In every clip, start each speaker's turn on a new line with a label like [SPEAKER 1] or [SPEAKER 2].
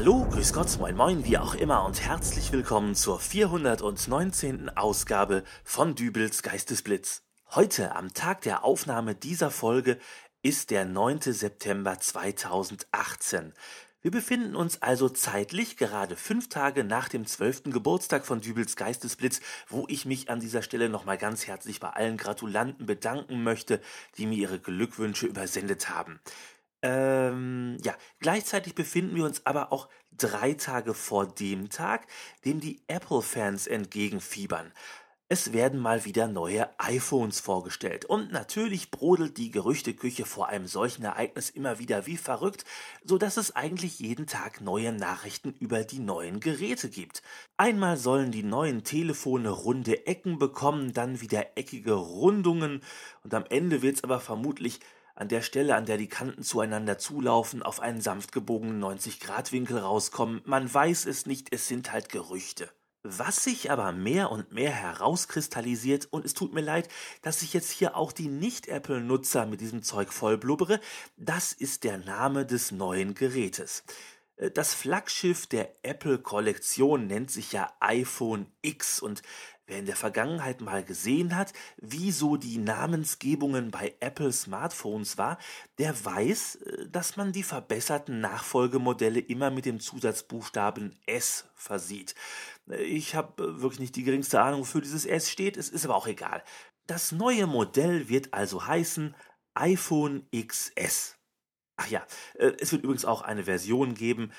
[SPEAKER 1] Hallo, grüß Gott, moin moin, wie auch immer und herzlich willkommen zur 419. Ausgabe von Dübels Geistesblitz. Heute, am Tag der Aufnahme dieser Folge, ist der 9. September 2018. Wir befinden uns also zeitlich gerade fünf Tage nach dem zwölften Geburtstag von Dübels Geistesblitz, wo ich mich an dieser Stelle nochmal ganz herzlich bei allen Gratulanten bedanken möchte, die mir ihre Glückwünsche übersendet haben. Ähm, ja, gleichzeitig befinden wir uns aber auch drei Tage vor dem Tag, dem die Apple-Fans entgegenfiebern. Es werden mal wieder neue iPhones vorgestellt. Und natürlich brodelt die Gerüchteküche vor einem solchen Ereignis immer wieder wie verrückt, so dass es eigentlich jeden Tag neue Nachrichten über die neuen Geräte gibt. Einmal sollen die neuen Telefone runde Ecken bekommen, dann wieder eckige Rundungen und am Ende wird es aber vermutlich an der Stelle, an der die Kanten zueinander zulaufen, auf einen sanft gebogenen 90-Grad-Winkel rauskommen. Man weiß es nicht, es sind halt Gerüchte. Was sich aber mehr und mehr herauskristallisiert, und es tut mir leid, dass ich jetzt hier auch die Nicht-Apple-Nutzer mit diesem Zeug vollblubbere, das ist der Name des neuen Gerätes. Äh, das Flaggschiff der Apple-Kollektion nennt sich ja iPhone X und Wer in der Vergangenheit mal gesehen hat, wie so die Namensgebungen bei Apple Smartphones war, der weiß, äh, dass man die verbesserten Nachfolgemodelle immer mit dem Zusatzbuchstaben S versieht. Äh, ich habe äh, wirklich nicht die geringste Ahnung, wofür dieses S steht, es ist aber auch egal. Das neue Modell wird also heißen iPhone XS. Ach ja, es wird übrigens auch eine Version geben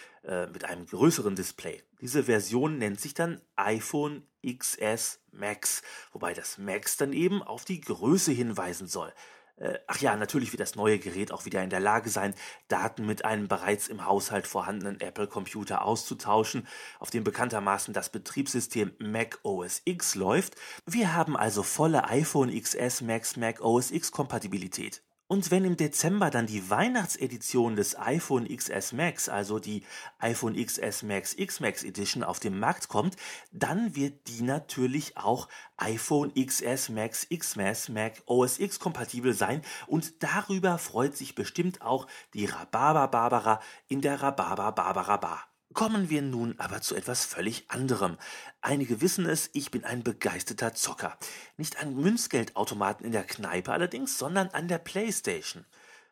[SPEAKER 1] mit einem größeren Display. Diese Version nennt sich dann iPhone XS Max, wobei das Max dann eben auf die Größe hinweisen soll. Äh, ach ja, natürlich wird das neue Gerät auch wieder in der Lage sein, Daten mit einem bereits im Haushalt vorhandenen Apple-Computer auszutauschen, auf dem bekanntermaßen das Betriebssystem Mac OS X läuft. Wir haben also volle iPhone XS Max Mac OS X Kompatibilität. Und wenn im Dezember dann die Weihnachtsedition des iPhone XS Max, also die iPhone XS Max X Max Edition auf den Markt kommt, dann wird die natürlich auch iPhone XS Max X Max Mac OS X kompatibel sein und darüber freut sich bestimmt auch die Rhabarber Barbara in der Rhabarber Barbara Bar. Kommen wir nun aber zu etwas völlig anderem. Einige wissen es, ich bin ein begeisterter Zocker. Nicht an Münzgeldautomaten in der Kneipe allerdings, sondern an der Playstation.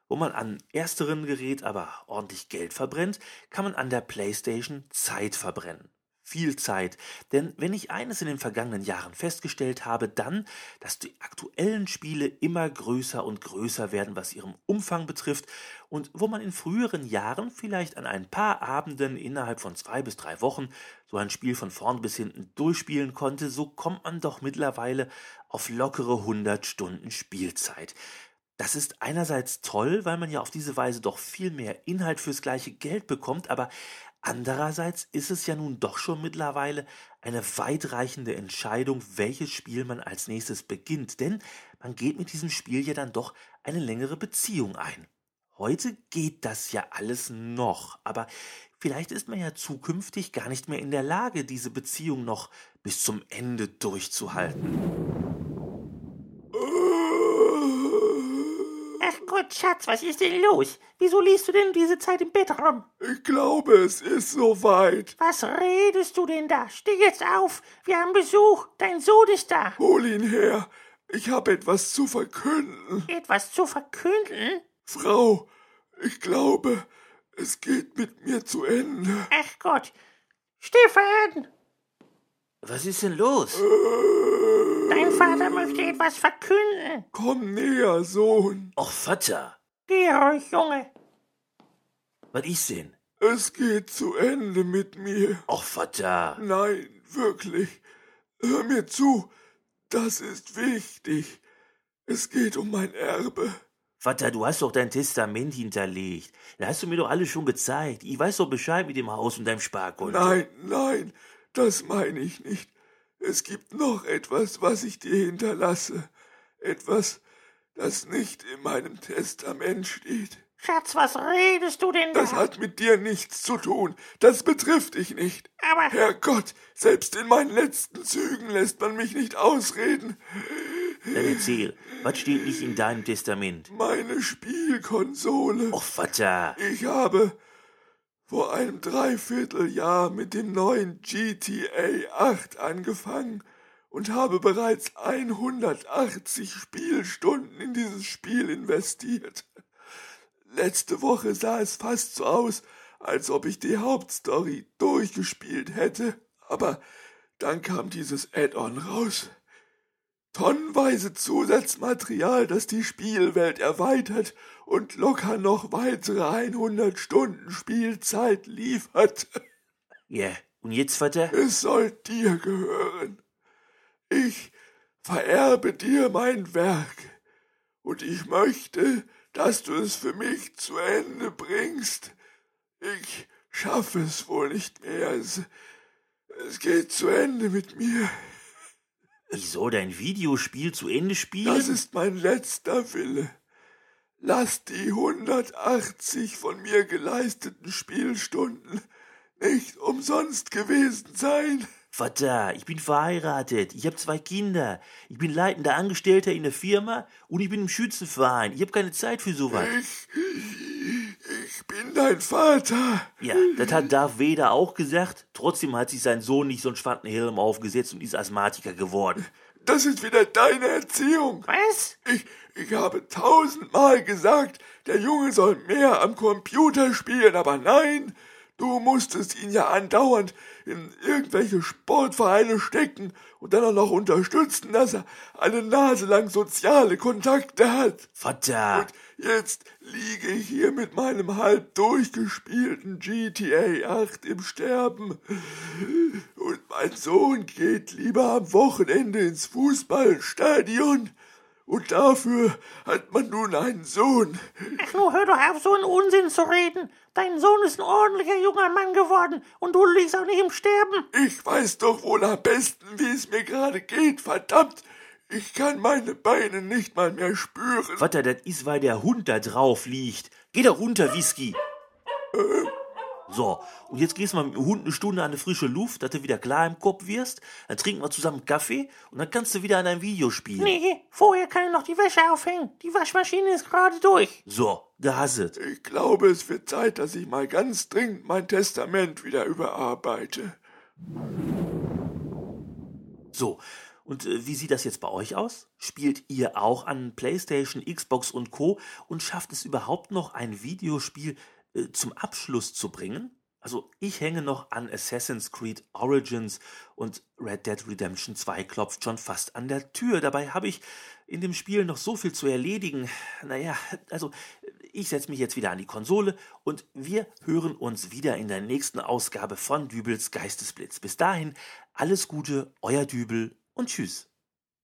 [SPEAKER 1] Wo man an ersteren Gerät aber ordentlich Geld verbrennt, kann man an der Playstation Zeit verbrennen viel Zeit. Denn wenn ich eines in den vergangenen Jahren festgestellt habe, dann, dass die aktuellen Spiele immer größer und größer werden, was ihren Umfang betrifft, und wo man in früheren Jahren vielleicht an ein paar Abenden innerhalb von zwei bis drei Wochen so ein Spiel von vorn bis hinten durchspielen konnte, so kommt man doch mittlerweile auf lockere 100 Stunden Spielzeit. Das ist einerseits toll, weil man ja auf diese Weise doch viel mehr Inhalt fürs gleiche Geld bekommt, aber Andererseits ist es ja nun doch schon mittlerweile eine weitreichende Entscheidung, welches Spiel man als nächstes beginnt, denn man geht mit diesem Spiel ja dann doch eine längere Beziehung ein. Heute geht das ja alles noch, aber vielleicht ist man ja zukünftig gar nicht mehr in der Lage, diese Beziehung noch bis zum Ende durchzuhalten.
[SPEAKER 2] Gott, Schatz, was ist denn los? Wieso liest du denn diese Zeit im Bett rum?
[SPEAKER 3] Ich glaube, es ist soweit.
[SPEAKER 2] Was redest du denn da? Steh jetzt auf. Wir haben Besuch. Dein Sohn ist da.
[SPEAKER 3] Hol ihn her. Ich habe etwas zu verkünden.
[SPEAKER 2] Etwas zu verkünden?
[SPEAKER 3] Frau, ich glaube, es geht mit mir zu Ende.
[SPEAKER 2] Ach Gott. Stefan!
[SPEAKER 1] Was ist denn los?
[SPEAKER 2] Dein Vater möchte etwas verkünden.
[SPEAKER 3] Komm näher, Sohn.
[SPEAKER 1] Och, Vater.
[SPEAKER 2] Geh ruhig, Junge.
[SPEAKER 1] Was ist denn?
[SPEAKER 3] Es geht zu Ende mit mir.
[SPEAKER 1] Och, Vater.
[SPEAKER 3] Nein, wirklich. Hör mir zu. Das ist wichtig. Es geht um mein Erbe.
[SPEAKER 1] Vater, du hast doch dein Testament hinterlegt. Da hast du mir doch alles schon gezeigt. Ich weiß doch Bescheid mit dem Haus und deinem Sparkonto.
[SPEAKER 3] Nein, nein, das meine ich nicht. Es gibt noch etwas, was ich dir hinterlasse. Etwas, das nicht in meinem Testament steht.
[SPEAKER 2] Schatz, was redest du denn
[SPEAKER 3] da? Das hat mit dir nichts zu tun. Das betrifft dich nicht.
[SPEAKER 2] Aber.
[SPEAKER 3] Herrgott, selbst in meinen letzten Zügen lässt man mich nicht ausreden.
[SPEAKER 1] Dann erzähl, was steht nicht in deinem Testament?
[SPEAKER 3] Meine Spielkonsole.
[SPEAKER 1] Och, Vater.
[SPEAKER 3] Ich habe vor einem Dreivierteljahr mit dem neuen GTA 8 angefangen und habe bereits 180 Spielstunden in dieses Spiel investiert. Letzte Woche sah es fast so aus, als ob ich die Hauptstory durchgespielt hätte, aber dann kam dieses Add-on raus. Tonnenweise Zusatzmaterial, das die Spielwelt erweitert und locker noch weitere 100 Stunden Spielzeit liefert.
[SPEAKER 1] Ja, und jetzt, Vater?
[SPEAKER 3] Es soll dir gehören. Ich vererbe dir mein Werk und ich möchte, dass du es für mich zu Ende bringst. Ich schaffe es wohl nicht mehr. Es, es geht zu Ende mit mir.
[SPEAKER 1] Wieso dein Videospiel zu Ende spielen?
[SPEAKER 3] Das ist mein letzter Wille. Lass die 180 von mir geleisteten Spielstunden nicht umsonst gewesen sein.
[SPEAKER 1] Vater, ich bin verheiratet, ich habe zwei Kinder, ich bin leitender Angestellter in der Firma und ich bin im Schützenverein. Ich habe keine Zeit für sowas.
[SPEAKER 3] Ich, ich dein Vater.
[SPEAKER 1] Ja, das hat Darth Vader auch gesagt. Trotzdem hat sich sein Sohn nicht so einen Schwantenhelm aufgesetzt und ist Asthmatiker geworden.
[SPEAKER 3] Das ist wieder deine Erziehung.
[SPEAKER 2] Was?
[SPEAKER 3] Ich, ich habe tausendmal gesagt, der Junge soll mehr am Computer spielen, aber nein, Du musstest ihn ja andauernd in irgendwelche Sportvereine stecken und dann auch noch unterstützen, dass er eine Nase lang soziale Kontakte hat.
[SPEAKER 1] Vater!
[SPEAKER 3] Und jetzt liege ich hier mit meinem halb durchgespielten GTA 8 im Sterben. Und mein Sohn geht lieber am Wochenende ins Fußballstadion. Und dafür hat man nun einen Sohn.
[SPEAKER 2] Ach, nur hör doch auf, so einen Unsinn zu reden. Dein Sohn ist ein ordentlicher junger Mann geworden und du liegst auch nicht im Sterben.
[SPEAKER 3] Ich weiß doch wohl am besten, wie es mir gerade geht, verdammt. Ich kann meine Beine nicht mal mehr spüren.
[SPEAKER 1] Vater, das ist, weil der Hund da drauf liegt. Geh doch runter, Whisky.
[SPEAKER 3] Äh,
[SPEAKER 1] so, und jetzt gehst du mal mit dem Hund eine Stunde an die frische Luft, dass du wieder klar im Kopf wirst. Dann trinken wir zusammen Kaffee und dann kannst du wieder an deinem Video spielen.
[SPEAKER 2] Nee, vorher kann ich noch die Wäsche aufhängen. Die Waschmaschine ist gerade durch.
[SPEAKER 1] So, da hast es.
[SPEAKER 3] Ich glaube, es wird Zeit, dass ich mal ganz dringend mein Testament wieder überarbeite.
[SPEAKER 1] So, und äh, wie sieht das jetzt bei euch aus? Spielt ihr auch an PlayStation, Xbox und Co. und schafft es überhaupt noch ein Videospiel zum Abschluss zu bringen? Also ich hänge noch an Assassin's Creed Origins und Red Dead Redemption 2 klopft schon fast an der Tür. Dabei habe ich in dem Spiel noch so viel zu erledigen. Naja, also ich setze mich jetzt wieder an die Konsole und wir hören uns wieder in der nächsten Ausgabe von Dübels Geistesblitz. Bis dahin alles Gute, euer Dübel und tschüss.